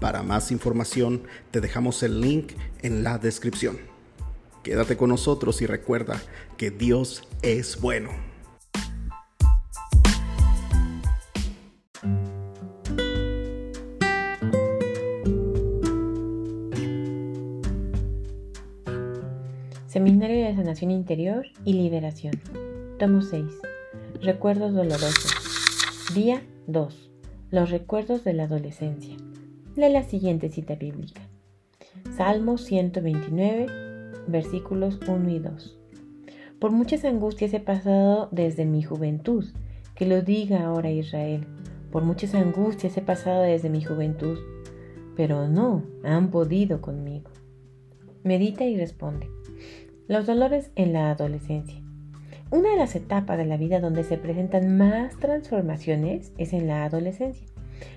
Para más información te dejamos el link en la descripción. Quédate con nosotros y recuerda que Dios es bueno. Seminario de Sanación Interior y Liberación. Tomo 6. Recuerdos dolorosos. Día 2. Los recuerdos de la adolescencia. Lee la siguiente cita bíblica. Salmo 129, versículos 1 y 2. Por muchas angustias he pasado desde mi juventud. Que lo diga ahora Israel. Por muchas angustias he pasado desde mi juventud. Pero no han podido conmigo. Medita y responde. Los dolores en la adolescencia. Una de las etapas de la vida donde se presentan más transformaciones es en la adolescencia.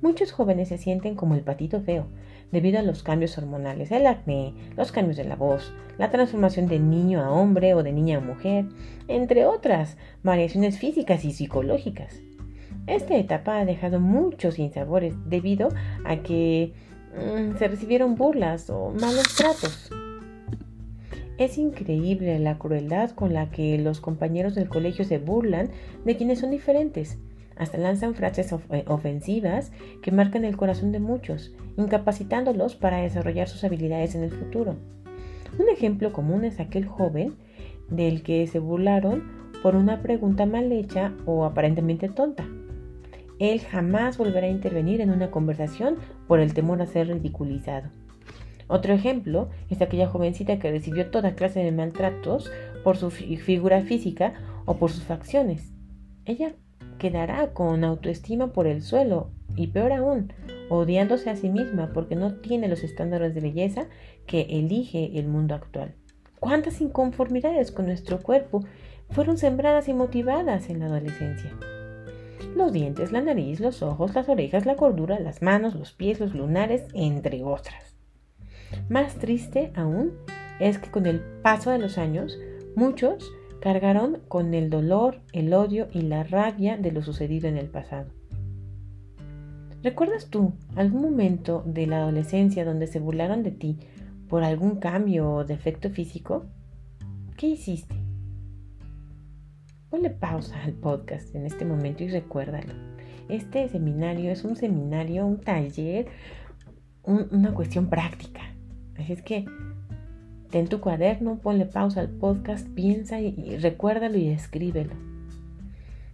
Muchos jóvenes se sienten como el patito feo debido a los cambios hormonales, el acné, los cambios de la voz, la transformación de niño a hombre o de niña a mujer, entre otras variaciones físicas y psicológicas. Esta etapa ha dejado muchos sinsabores debido a que mm, se recibieron burlas o malos tratos. Es increíble la crueldad con la que los compañeros del colegio se burlan de quienes son diferentes hasta lanzan frases eh, ofensivas que marcan el corazón de muchos, incapacitándolos para desarrollar sus habilidades en el futuro. Un ejemplo común es aquel joven del que se burlaron por una pregunta mal hecha o aparentemente tonta. Él jamás volverá a intervenir en una conversación por el temor a ser ridiculizado. Otro ejemplo es aquella jovencita que recibió toda clase de maltratos por su figura física o por sus facciones. Ella quedará con autoestima por el suelo y peor aún, odiándose a sí misma porque no tiene los estándares de belleza que elige el mundo actual. ¿Cuántas inconformidades con nuestro cuerpo fueron sembradas y motivadas en la adolescencia? Los dientes, la nariz, los ojos, las orejas, la cordura, las manos, los pies, los lunares, entre otras. Más triste aún es que con el paso de los años, muchos cargaron con el dolor, el odio y la rabia de lo sucedido en el pasado. ¿Recuerdas tú algún momento de la adolescencia donde se burlaron de ti por algún cambio o defecto físico? ¿Qué hiciste? Ponle pausa al podcast en este momento y recuérdalo. Este seminario es un seminario, un taller, una cuestión práctica. Así es que Ten tu cuaderno, ponle pausa al podcast, piensa y, recuérdalo y escríbelo.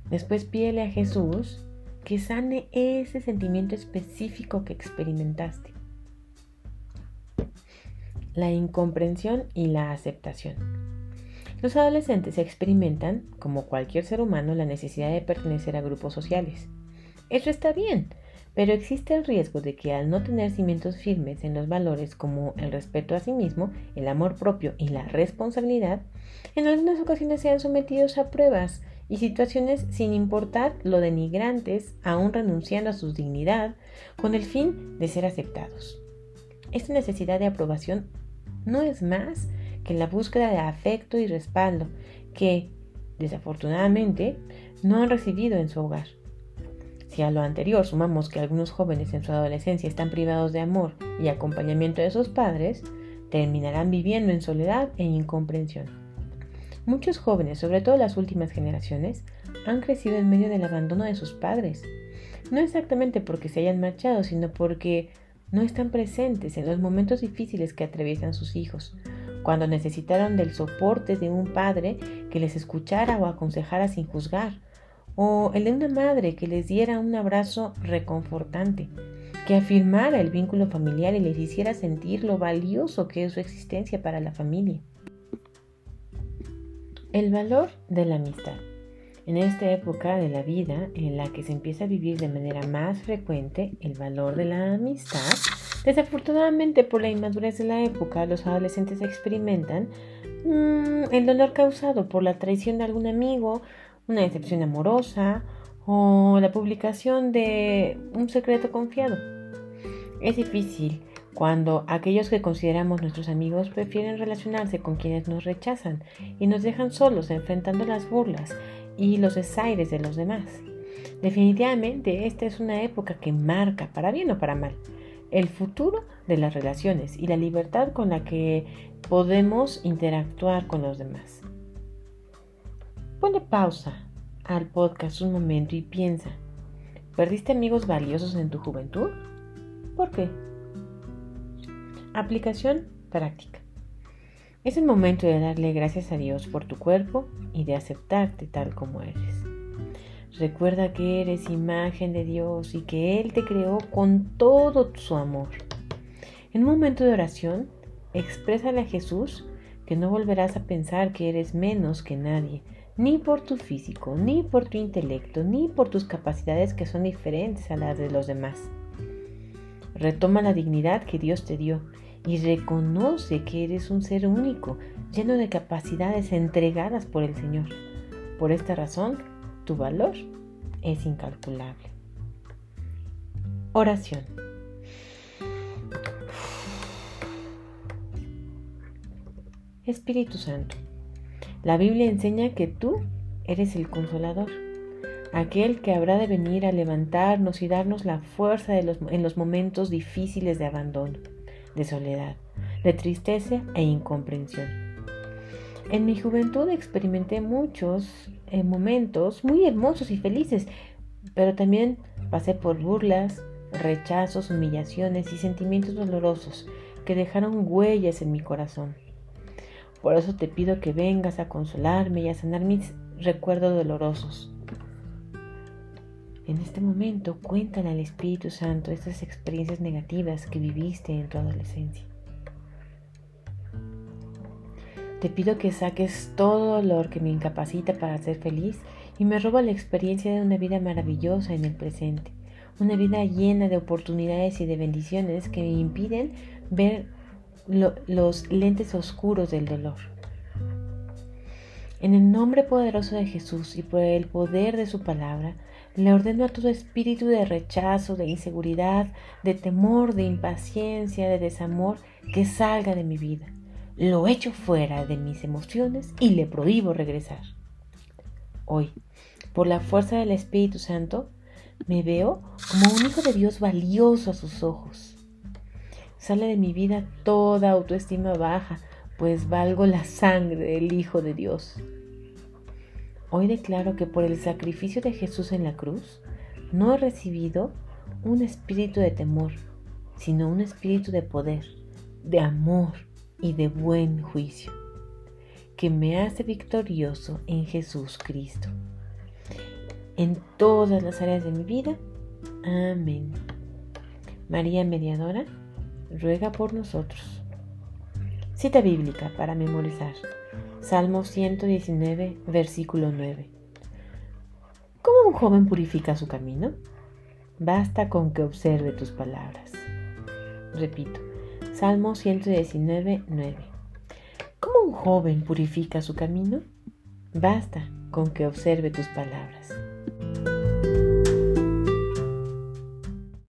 Después pídele a Jesús que sane ese sentimiento específico que experimentaste. La incomprensión y la aceptación. Los adolescentes experimentan, como cualquier ser humano, la necesidad de pertenecer a grupos sociales. Eso está bien, pero existe el riesgo de que al no tener cimientos firmes en los valores como el respeto a sí mismo, el amor propio y la responsabilidad, en algunas ocasiones sean sometidos a pruebas y situaciones sin importar lo denigrantes, aún renunciando a su dignidad, con el fin de ser aceptados. Esta necesidad de aprobación no es más que la búsqueda de afecto y respaldo que, desafortunadamente, no han recibido en su hogar. A lo anterior sumamos que algunos jóvenes en su adolescencia están privados de amor y acompañamiento de sus padres, terminarán viviendo en soledad e incomprensión. Muchos jóvenes, sobre todo las últimas generaciones, han crecido en medio del abandono de sus padres. No exactamente porque se hayan marchado, sino porque no están presentes en los momentos difíciles que atraviesan sus hijos, cuando necesitaron del soporte de un padre que les escuchara o aconsejara sin juzgar, o el de una madre que les diera un abrazo reconfortante, que afirmara el vínculo familiar y les hiciera sentir lo valioso que es su existencia para la familia. El valor de la amistad. En esta época de la vida en la que se empieza a vivir de manera más frecuente el valor de la amistad, desafortunadamente por la inmadurez de la época, los adolescentes experimentan mm, el dolor causado por la traición de algún amigo, una decepción amorosa o la publicación de un secreto confiado. Es difícil cuando aquellos que consideramos nuestros amigos prefieren relacionarse con quienes nos rechazan y nos dejan solos enfrentando las burlas y los desaires de los demás. Definitivamente esta es una época que marca, para bien o para mal, el futuro de las relaciones y la libertad con la que podemos interactuar con los demás. Pone pausa al podcast un momento y piensa, ¿perdiste amigos valiosos en tu juventud? ¿Por qué? Aplicación práctica. Es el momento de darle gracias a Dios por tu cuerpo y de aceptarte tal como eres. Recuerda que eres imagen de Dios y que Él te creó con todo su amor. En un momento de oración, exprésale a Jesús que no volverás a pensar que eres menos que nadie, ni por tu físico, ni por tu intelecto, ni por tus capacidades que son diferentes a las de los demás. Retoma la dignidad que Dios te dio y reconoce que eres un ser único, lleno de capacidades entregadas por el Señor. Por esta razón, tu valor es incalculable. Oración. Espíritu Santo, la Biblia enseña que tú eres el consolador, aquel que habrá de venir a levantarnos y darnos la fuerza en los momentos difíciles de abandono de soledad, de tristeza e incomprensión. En mi juventud experimenté muchos eh, momentos muy hermosos y felices, pero también pasé por burlas, rechazos, humillaciones y sentimientos dolorosos que dejaron huellas en mi corazón. Por eso te pido que vengas a consolarme y a sanar mis recuerdos dolorosos. En este momento cuéntale al Espíritu Santo estas experiencias negativas que viviste en tu adolescencia. Te pido que saques todo dolor que me incapacita para ser feliz y me roba la experiencia de una vida maravillosa en el presente, una vida llena de oportunidades y de bendiciones que me impiden ver los lentes oscuros del dolor. En el nombre poderoso de Jesús y por el poder de su palabra, le ordeno a todo espíritu de rechazo, de inseguridad, de temor, de impaciencia, de desamor, que salga de mi vida. Lo echo fuera de mis emociones y le prohíbo regresar. Hoy, por la fuerza del Espíritu Santo, me veo como un hijo de Dios valioso a sus ojos. Sale de mi vida toda autoestima baja, pues valgo la sangre del Hijo de Dios. Hoy declaro que por el sacrificio de Jesús en la cruz, no he recibido un espíritu de temor, sino un espíritu de poder, de amor y de buen juicio, que me hace victorioso en Jesús Cristo. En todas las áreas de mi vida. Amén. María Mediadora, ruega por nosotros. Cita bíblica para memorizar. Salmo 119, versículo 9. ¿Cómo un joven purifica su camino? Basta con que observe tus palabras. Repito, Salmo 119, 9. ¿Cómo un joven purifica su camino? Basta con que observe tus palabras.